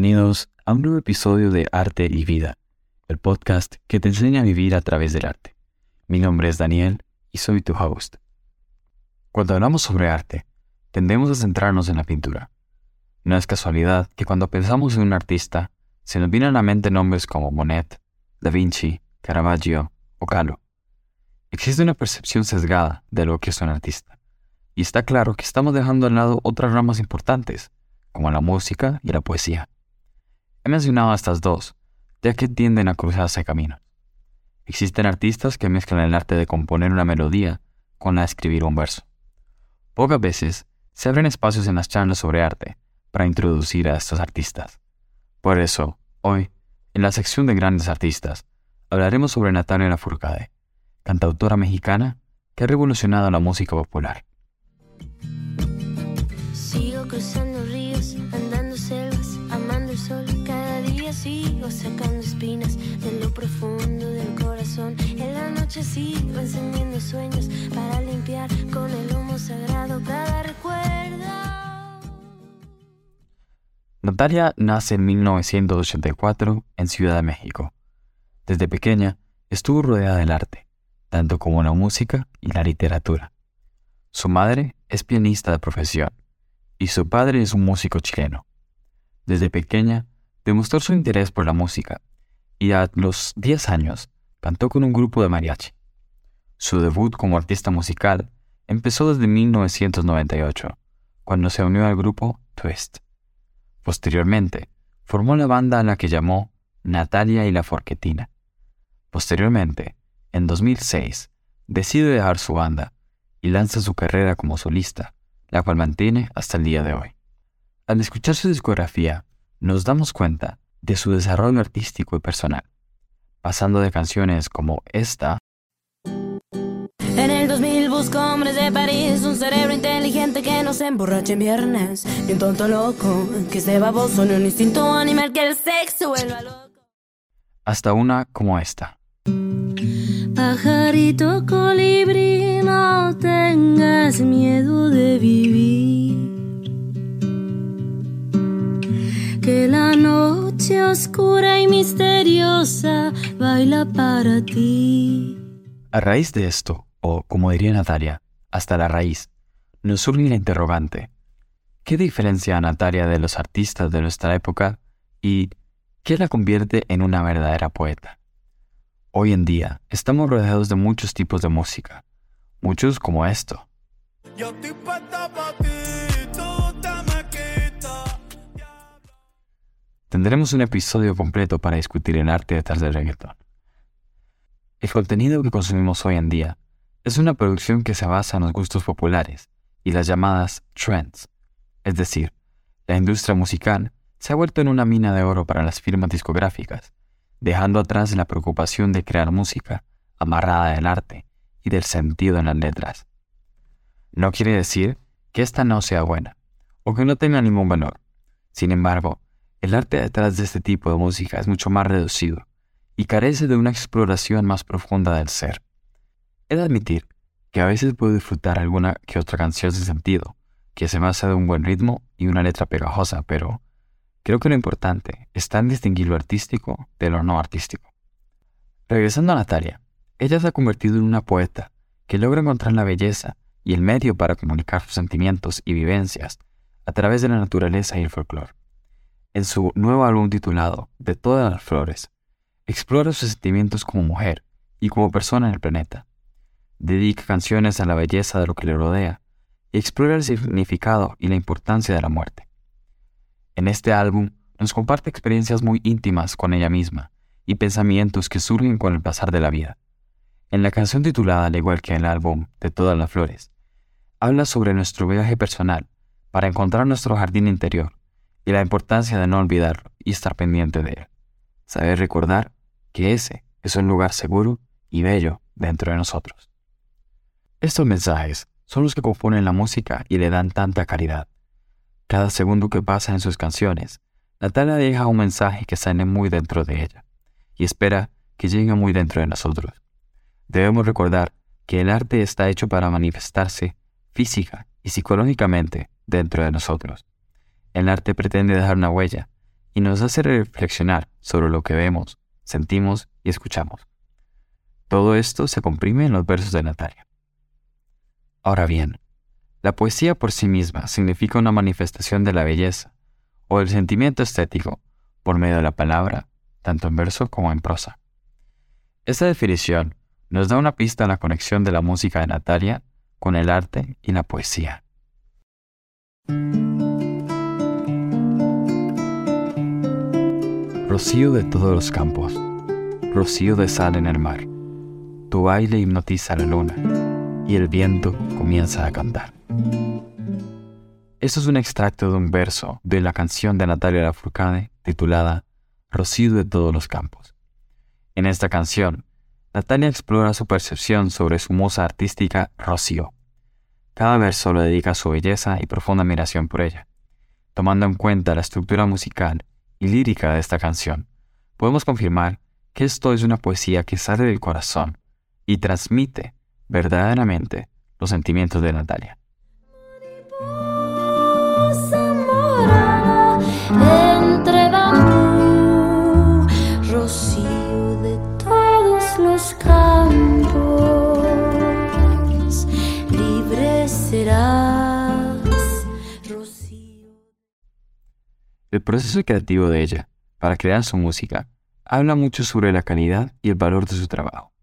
Bienvenidos a un nuevo episodio de Arte y Vida, el podcast que te enseña a vivir a través del arte. Mi nombre es Daniel y soy tu host. Cuando hablamos sobre arte, tendemos a centrarnos en la pintura. No es casualidad que cuando pensamos en un artista, se nos vienen a la mente nombres como Monet, Da Vinci, Caravaggio o Kahlo. Existe una percepción sesgada de lo que es un artista, y está claro que estamos dejando de lado otras ramas importantes, como la música y la poesía. He mencionado estas dos, ya que tienden a cruzarse caminos. Existen artistas que mezclan el arte de componer una melodía con la de escribir un verso. Pocas veces se abren espacios en las charlas sobre arte para introducir a estos artistas. Por eso, hoy, en la sección de grandes artistas, hablaremos sobre Natalia Lafourcade, cantautora mexicana que ha revolucionado la música popular. De lo profundo del corazón. En la noche sigo encendiendo sueños para limpiar con el humo sagrado cada recuerdo. Natalia nace en 1984 en Ciudad de México. Desde pequeña estuvo rodeada del arte, tanto como la música y la literatura. Su madre es pianista de profesión y su padre es un músico chileno. Desde pequeña demostró su interés por la música y a los 10 años cantó con un grupo de mariachi. Su debut como artista musical empezó desde 1998, cuando se unió al grupo Twist. Posteriormente, formó la banda a la que llamó Natalia y la Forquetina. Posteriormente, en 2006, decide dejar su banda y lanza su carrera como solista, la cual mantiene hasta el día de hoy. Al escuchar su discografía, nos damos cuenta de su desarrollo artístico y personal, pasando de canciones como esta En el 2000 busco hombres de París, un cerebro inteligente que no se emborrache en viernes, ni un tonto loco que esté baboso, ni un instinto animal que el sexo vuelva loco. hasta una como esta. Pajarito colibrí, no tengas miedo de vivir. Noche oscura y misteriosa baila para ti. A raíz de esto, o como diría Natalia, hasta la raíz, nos surge la interrogante. ¿Qué diferencia a Natalia de los artistas de nuestra época y qué la convierte en una verdadera poeta? Hoy en día estamos rodeados de muchos tipos de música, muchos como esto. Yo estoy Tendremos un episodio completo para discutir el arte detrás del reggaetón. El contenido que consumimos hoy en día es una producción que se basa en los gustos populares y las llamadas trends. Es decir, la industria musical se ha vuelto en una mina de oro para las firmas discográficas, dejando atrás la preocupación de crear música amarrada del arte y del sentido en las letras. No quiere decir que esta no sea buena o que no tenga ningún valor. Sin embargo, el arte detrás de este tipo de música es mucho más reducido y carece de una exploración más profunda del ser. He de admitir que a veces puedo disfrutar alguna que otra canción sin sentido, que se basa de un buen ritmo y una letra pegajosa, pero creo que lo importante está en distinguir lo artístico de lo no artístico. Regresando a Natalia, ella se ha convertido en una poeta que logra encontrar la belleza y el medio para comunicar sus sentimientos y vivencias a través de la naturaleza y el folclore. En su nuevo álbum titulado De todas las flores, explora sus sentimientos como mujer y como persona en el planeta. Dedica canciones a la belleza de lo que le rodea y explora el significado y la importancia de la muerte. En este álbum nos comparte experiencias muy íntimas con ella misma y pensamientos que surgen con el pasar de la vida. En la canción titulada, al igual que en el álbum De todas las flores, habla sobre nuestro viaje personal para encontrar nuestro jardín interior y la importancia de no olvidarlo y estar pendiente de él. Saber recordar que ese es un lugar seguro y bello dentro de nosotros. Estos mensajes son los que componen la música y le dan tanta caridad. Cada segundo que pasa en sus canciones, Natalia deja un mensaje que sale muy dentro de ella y espera que llegue muy dentro de nosotros. Debemos recordar que el arte está hecho para manifestarse física y psicológicamente dentro de nosotros. El arte pretende dejar una huella y nos hace reflexionar sobre lo que vemos, sentimos y escuchamos. Todo esto se comprime en los versos de Natalia. Ahora bien, la poesía por sí misma significa una manifestación de la belleza o del sentimiento estético por medio de la palabra, tanto en verso como en prosa. Esta definición nos da una pista en la conexión de la música de Natalia con el arte y la poesía. Rocío de todos los campos, rocío de sal en el mar, tu baile hipnotiza la luna y el viento comienza a cantar. Esto es un extracto de un verso de la canción de Natalia Lafourcade titulada Rocío de todos los campos. En esta canción, Natalia explora su percepción sobre su musa artística Rocío. Cada verso lo dedica su belleza y profunda admiración por ella. Tomando en cuenta la estructura musical y lírica de esta canción, podemos confirmar que esto es una poesía que sale del corazón y transmite verdaderamente los sentimientos de Natalia. Proceso creativo de ella para crear su música habla mucho sobre la calidad y el valor de su trabajo.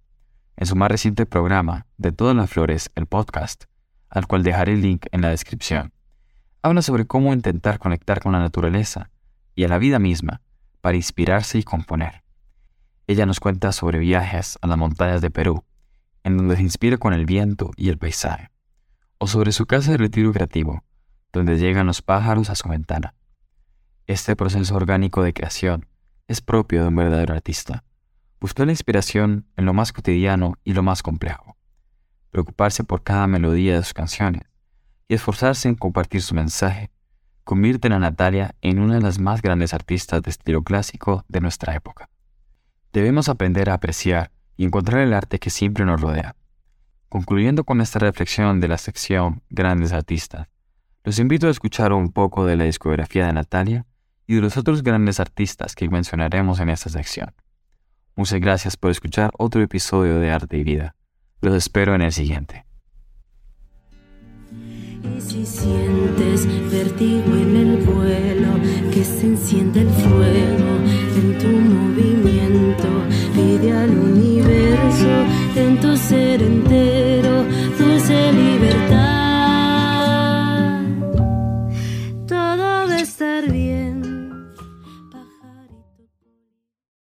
En su más reciente programa, De todas las flores, el podcast, al cual dejaré el link en la descripción, habla sobre cómo intentar conectar con la naturaleza y a la vida misma para inspirarse y componer. Ella nos cuenta sobre viajes a las montañas de Perú, en donde se inspira con el viento y el paisaje, o sobre su casa de retiro creativo, donde llegan los pájaros a su ventana. Este proceso orgánico de creación es propio de un verdadero artista. Buscar la inspiración en lo más cotidiano y lo más complejo. Preocuparse por cada melodía de sus canciones y esforzarse en compartir su mensaje convierten a Natalia en una de las más grandes artistas de estilo clásico de nuestra época. Debemos aprender a apreciar y encontrar el arte que siempre nos rodea. Concluyendo con esta reflexión de la sección Grandes Artistas, los invito a escuchar un poco de la discografía de Natalia y de los otros grandes artistas que mencionaremos en esta sección. Muchas gracias por escuchar otro episodio de Arte y Vida. Los espero en el siguiente.